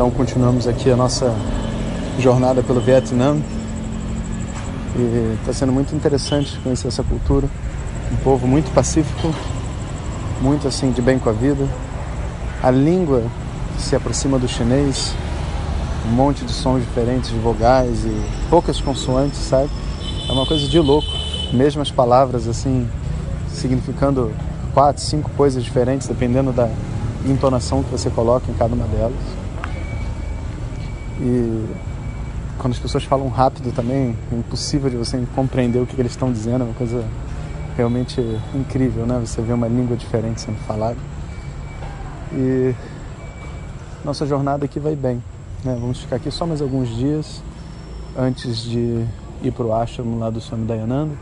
Então continuamos aqui a nossa jornada pelo Vietnã e está sendo muito interessante conhecer essa cultura, um povo muito pacífico, muito assim de bem com a vida. A língua se aproxima do chinês, um monte de sons diferentes de vogais e poucas consoantes, sabe? É uma coisa de louco. Mesmas palavras assim significando quatro, cinco coisas diferentes dependendo da entonação que você coloca em cada uma delas. E quando as pessoas falam rápido também, é impossível de você compreender o que eles estão dizendo, é uma coisa realmente incrível, né? Você vê uma língua diferente sendo falada. E nossa jornada aqui vai bem. Né? Vamos ficar aqui só mais alguns dias antes de ir para o ashram lá do Swami Dayananda,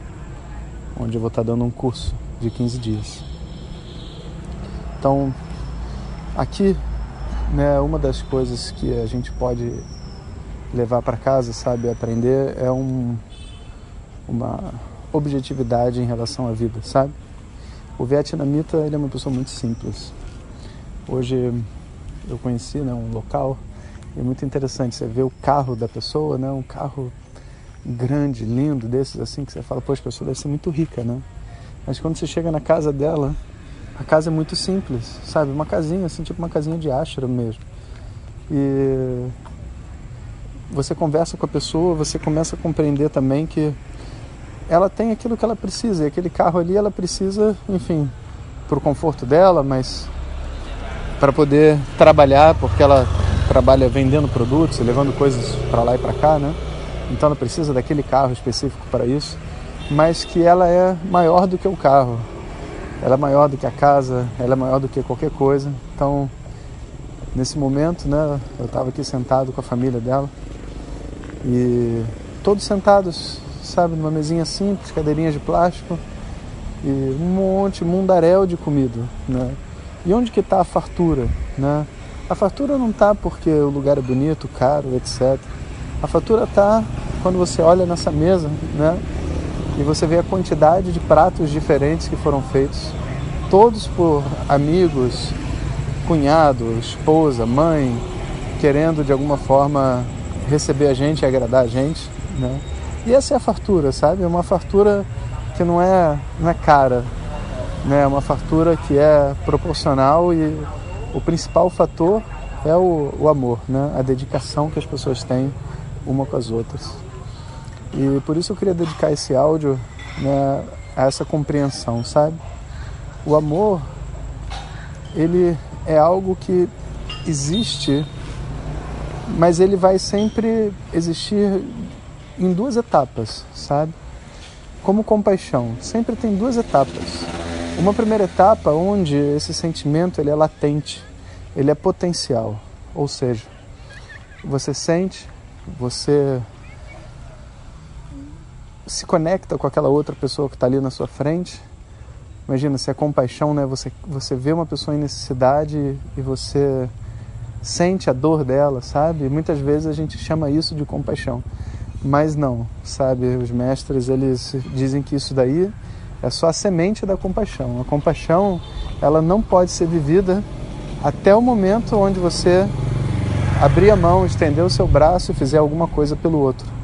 onde eu vou estar dando um curso de 15 dias. Então, aqui né, uma das coisas que a gente pode levar para casa, sabe, aprender é um, uma objetividade em relação à vida, sabe? O vietnamita ele é uma pessoa muito simples. Hoje eu conheci né, um local e é muito interessante você ver o carro da pessoa, né, um carro grande, lindo desses assim que você fala, poxa, a pessoa deve ser muito rica, né? Mas quando você chega na casa dela, a casa é muito simples, sabe? Uma casinha, assim, tipo uma casinha de ashram mesmo. E você conversa com a pessoa, você começa a compreender também que ela tem aquilo que ela precisa. E aquele carro ali, ela precisa, enfim, para o conforto dela, mas para poder trabalhar, porque ela trabalha vendendo produtos, levando coisas para lá e para cá, né? Então ela precisa daquele carro específico para isso, mas que ela é maior do que o carro. Ela é maior do que a casa, ela é maior do que qualquer coisa. Então, nesse momento, né, eu estava aqui sentado com a família dela e todos sentados, sabe, numa mesinha simples, cadeirinhas de plástico e um monte, mundaréu de comida, né? E onde que está a fartura, né? A fartura não está porque o lugar é bonito, caro, etc. A fartura está quando você olha nessa mesa, né? E você vê a quantidade de pratos diferentes que foram feitos, todos por amigos, cunhado, esposa, mãe, querendo de alguma forma receber a gente e agradar a gente, né? E essa é a fartura, sabe? É uma fartura que não é, não é cara, né? É uma fartura que é proporcional e o principal fator é o, o amor, né? A dedicação que as pessoas têm uma com as outras. E por isso eu queria dedicar esse áudio né, a essa compreensão, sabe? O amor, ele é algo que existe, mas ele vai sempre existir em duas etapas, sabe? Como compaixão, sempre tem duas etapas. Uma primeira etapa onde esse sentimento ele é latente, ele é potencial, ou seja, você sente, você se conecta com aquela outra pessoa que está ali na sua frente. Imagina, se é compaixão, né? Você, você vê uma pessoa em necessidade e você sente a dor dela, sabe? Muitas vezes a gente chama isso de compaixão, mas não, sabe? Os mestres eles dizem que isso daí é só a semente da compaixão. A compaixão ela não pode ser vivida até o momento onde você abrir a mão, estender o seu braço e fizer alguma coisa pelo outro.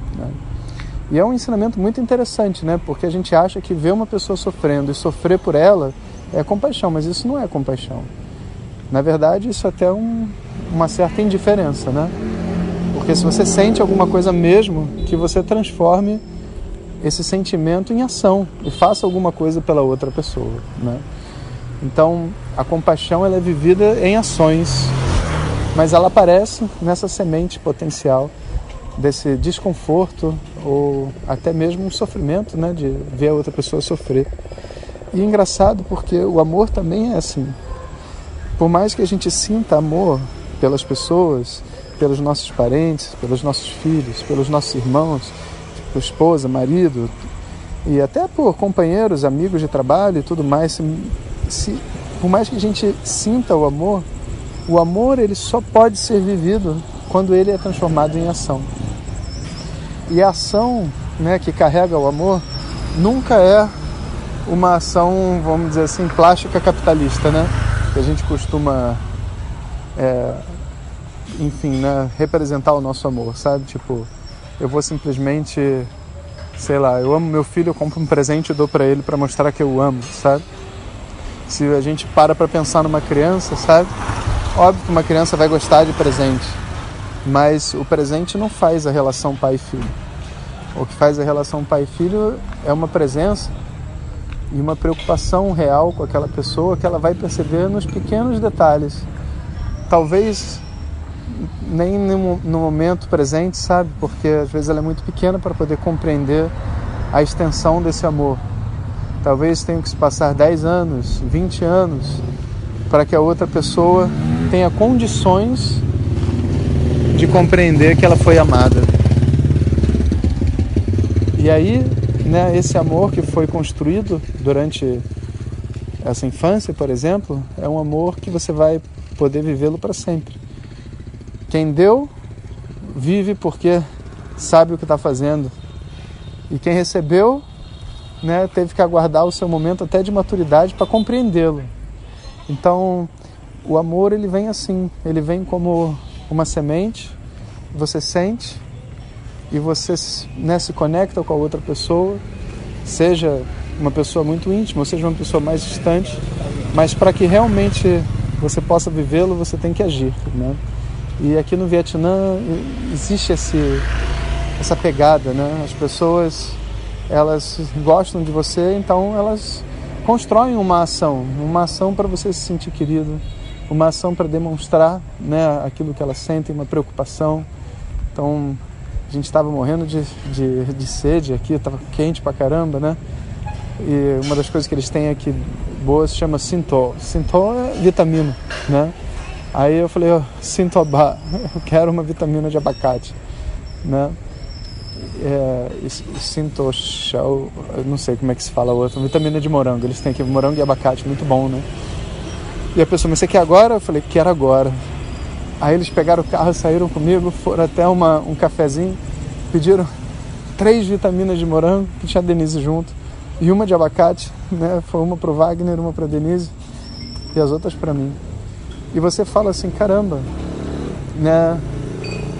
E é um ensinamento muito interessante, né? Porque a gente acha que ver uma pessoa sofrendo e sofrer por ela é compaixão, mas isso não é compaixão. Na verdade, isso é até um, uma certa indiferença, né? Porque se você sente alguma coisa mesmo, que você transforme esse sentimento em ação e faça alguma coisa pela outra pessoa, né? Então, a compaixão ela é vivida em ações. mas ela aparece nessa semente potencial desse desconforto ou até mesmo um sofrimento, né, de ver a outra pessoa sofrer. E é engraçado porque o amor também é assim. Por mais que a gente sinta amor pelas pessoas, pelos nossos parentes, pelos nossos filhos, pelos nossos irmãos, por esposa, marido, e até por companheiros, amigos de trabalho e tudo mais, se, se, por mais que a gente sinta o amor, o amor ele só pode ser vivido quando ele é transformado em ação. E a ação né, que carrega o amor nunca é uma ação, vamos dizer assim, plástica capitalista, né? Que a gente costuma, é, enfim, né, representar o nosso amor, sabe? Tipo, eu vou simplesmente, sei lá, eu amo meu filho, eu compro um presente e dou para ele para mostrar que eu amo, sabe? Se a gente para para pensar numa criança, sabe? Óbvio que uma criança vai gostar de presente, mas o presente não faz a relação pai e filho. O que faz a relação pai e filho é uma presença e uma preocupação real com aquela pessoa que ela vai perceber nos pequenos detalhes. Talvez nem no, no momento presente, sabe? Porque às vezes ela é muito pequena para poder compreender a extensão desse amor. Talvez tenha que se passar 10 anos, 20 anos, para que a outra pessoa tenha condições de compreender que ela foi amada. E aí, né, esse amor que foi construído durante essa infância, por exemplo, é um amor que você vai poder vivê-lo para sempre. Quem deu, vive porque sabe o que está fazendo. E quem recebeu, né, teve que aguardar o seu momento até de maturidade para compreendê-lo. Então, o amor ele vem assim, ele vem como uma semente, você sente e você né, se conecta com a outra pessoa, seja uma pessoa muito íntima, ou seja uma pessoa mais distante, mas para que realmente você possa vivê-lo, você tem que agir. Né? E aqui no Vietnã existe esse, essa pegada, né? As pessoas elas gostam de você, então elas constroem uma ação, uma ação para você se sentir querido, uma ação para demonstrar né, aquilo que elas sentem, uma preocupação. Então, a gente estava morrendo de, de, de, sede aqui, estava quente pra caramba, né? E uma das coisas que eles têm aqui boas se chama Sintol. Sintol é vitamina, né? Aí eu falei, oh, Sintobá, eu quero uma vitamina de abacate, né? É, Sintoshal, eu não sei como é que se fala a outra, vitamina de morango. Eles têm aqui morango e abacate, muito bom, né? E a pessoa, mas você quer agora? Eu falei, quero agora. Aí eles pegaram o carro, saíram comigo, foram até uma, um cafezinho, pediram três vitaminas de morango, que tinha a Denise junto, e uma de abacate, né? Foi uma para o Wagner, uma para Denise e as outras para mim. E você fala assim, caramba, né?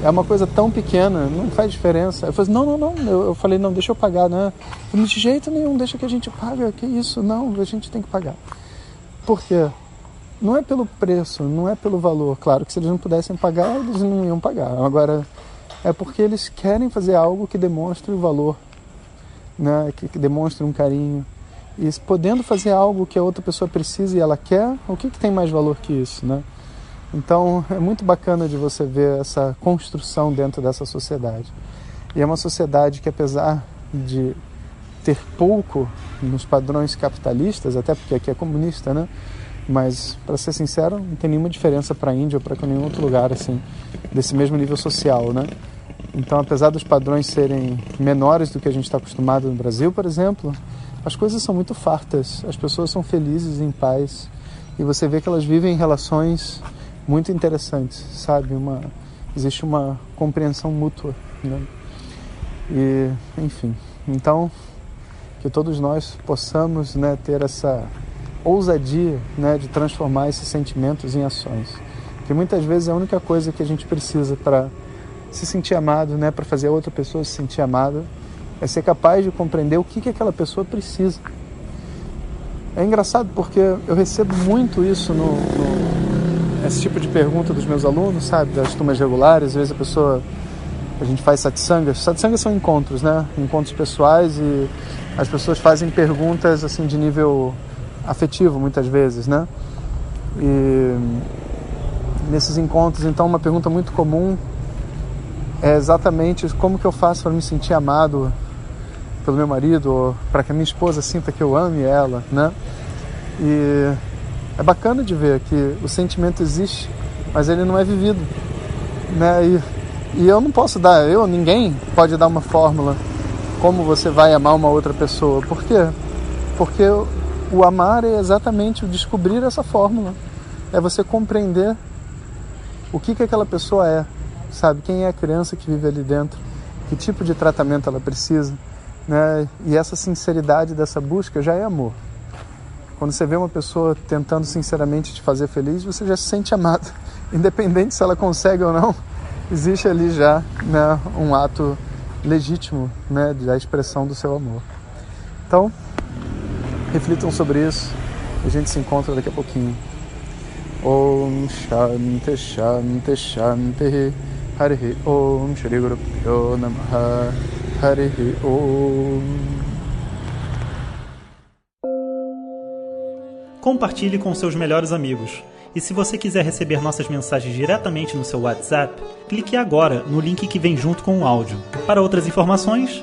É uma coisa tão pequena, não faz diferença. Eu falei, não, não, não. Eu, eu falei, não, deixa eu pagar, né? Eu falei, de jeito nenhum, deixa que a gente paga. Que isso? Não, a gente tem que pagar. Por quê? Não é pelo preço, não é pelo valor. Claro que se eles não pudessem pagar, eles não iam pagar. Agora, é porque eles querem fazer algo que demonstre o valor, né? que, que demonstre um carinho. E podendo fazer algo que a outra pessoa precisa e ela quer, o que, que tem mais valor que isso, né? Então é muito bacana de você ver essa construção dentro dessa sociedade. E é uma sociedade que, apesar de ter pouco nos padrões capitalistas, até porque aqui é comunista, né? Mas, para ser sincero, não tem nenhuma diferença para a Índia ou para nenhum outro lugar assim desse mesmo nível social, né? Então, apesar dos padrões serem menores do que a gente está acostumado no Brasil, por exemplo, as coisas são muito fartas, as pessoas são felizes, em paz, e você vê que elas vivem relações muito interessantes, sabe? Uma, existe uma compreensão mútua, né? E, enfim, então que todos nós possamos né, ter essa ousadia né, de transformar esses sentimentos em ações. Porque muitas vezes é a única coisa que a gente precisa para se sentir amado, né, para fazer a outra pessoa se sentir amada, é ser capaz de compreender o que, que aquela pessoa precisa. É engraçado porque eu recebo muito isso no, no, esse tipo de pergunta dos meus alunos, sabe, das turmas regulares. Às vezes a pessoa, a gente faz satsangas. Satsangas são encontros, né, encontros pessoais e as pessoas fazem perguntas assim de nível afetivo muitas vezes, né? E, nesses encontros. Então, uma pergunta muito comum é exatamente como que eu faço para me sentir amado pelo meu marido, para que a minha esposa sinta que eu ame ela, né? E é bacana de ver que o sentimento existe, mas ele não é vivido, né? E, e eu não posso dar, eu, ninguém pode dar uma fórmula como você vai amar uma outra pessoa. Por quê? Porque o amar é exatamente o descobrir essa fórmula. É você compreender o que, que aquela pessoa é, sabe? Quem é a criança que vive ali dentro, que tipo de tratamento ela precisa, né? E essa sinceridade dessa busca já é amor. Quando você vê uma pessoa tentando sinceramente te fazer feliz, você já se sente amado, independente se ela consegue ou não. Existe ali já né, um ato legítimo né, da expressão do seu amor. Então, reflitam sobre isso. A gente se encontra daqui a pouquinho. Om Shanti Shanti Shanti Harihi Om Shri Guru Namaha Harihi Om Compartilhe com seus melhores amigos. E se você quiser receber nossas mensagens diretamente no seu WhatsApp, clique agora no link que vem junto com o áudio. Para outras informações,